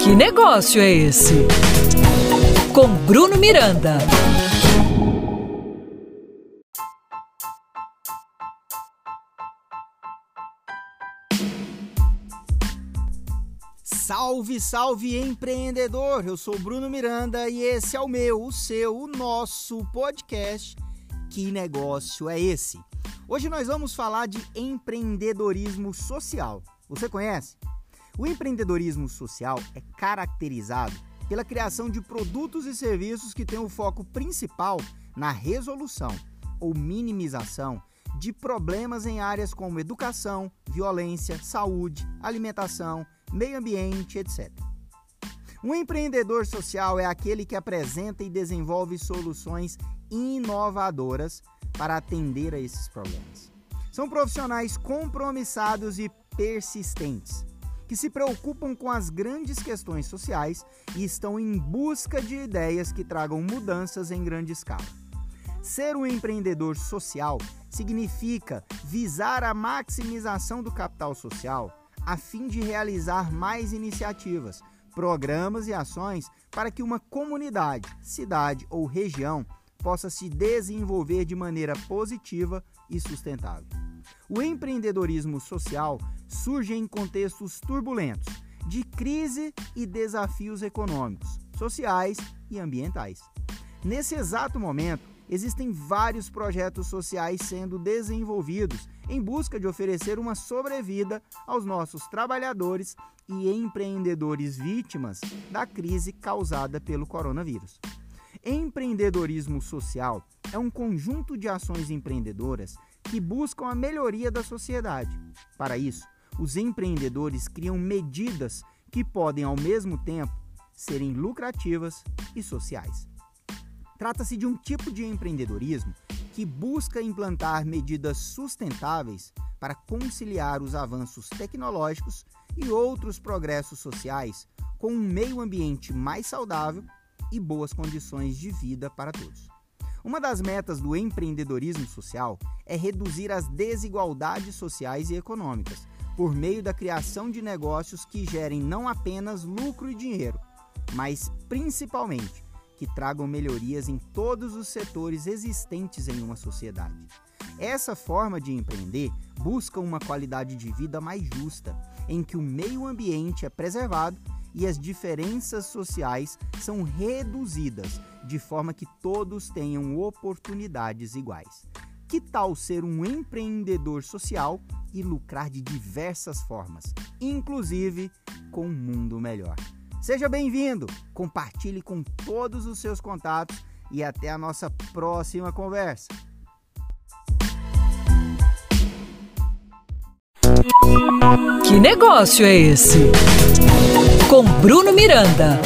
Que negócio é esse? Com Bruno Miranda. Salve, salve empreendedor! Eu sou Bruno Miranda e esse é o meu, o seu, o nosso podcast. Que negócio é esse? Hoje nós vamos falar de empreendedorismo social. Você conhece? O empreendedorismo social é caracterizado pela criação de produtos e serviços que têm o foco principal na resolução ou minimização de problemas em áreas como educação, violência, saúde, alimentação, meio ambiente, etc. Um empreendedor social é aquele que apresenta e desenvolve soluções inovadoras para atender a esses problemas. São profissionais compromissados e persistentes que se preocupam com as grandes questões sociais e estão em busca de ideias que tragam mudanças em grande escala. Ser um empreendedor social significa visar a maximização do capital social a fim de realizar mais iniciativas, programas e ações para que uma comunidade, cidade ou região possa se desenvolver de maneira positiva e sustentável. O empreendedorismo social surge em contextos turbulentos, de crise e desafios econômicos, sociais e ambientais. Nesse exato momento, existem vários projetos sociais sendo desenvolvidos em busca de oferecer uma sobrevida aos nossos trabalhadores e empreendedores vítimas da crise causada pelo coronavírus. Empreendedorismo social é um conjunto de ações empreendedoras que buscam a melhoria da sociedade. Para isso, os empreendedores criam medidas que podem, ao mesmo tempo, serem lucrativas e sociais. Trata-se de um tipo de empreendedorismo que busca implantar medidas sustentáveis para conciliar os avanços tecnológicos e outros progressos sociais com um meio ambiente mais saudável e boas condições de vida para todos. Uma das metas do empreendedorismo social é reduzir as desigualdades sociais e econômicas por meio da criação de negócios que gerem não apenas lucro e dinheiro, mas principalmente que tragam melhorias em todos os setores existentes em uma sociedade. Essa forma de empreender busca uma qualidade de vida mais justa, em que o meio ambiente é preservado e as diferenças sociais são reduzidas, de forma que todos tenham oportunidades iguais. Que tal ser um empreendedor social e lucrar de diversas formas, inclusive com um mundo melhor? Seja bem-vindo, compartilhe com todos os seus contatos e até a nossa próxima conversa. Que negócio é esse? Com Bruno Miranda.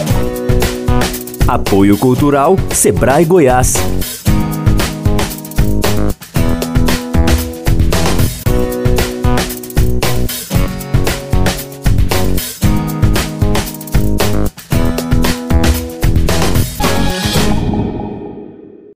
Apoio Cultural Sebrae Goiás.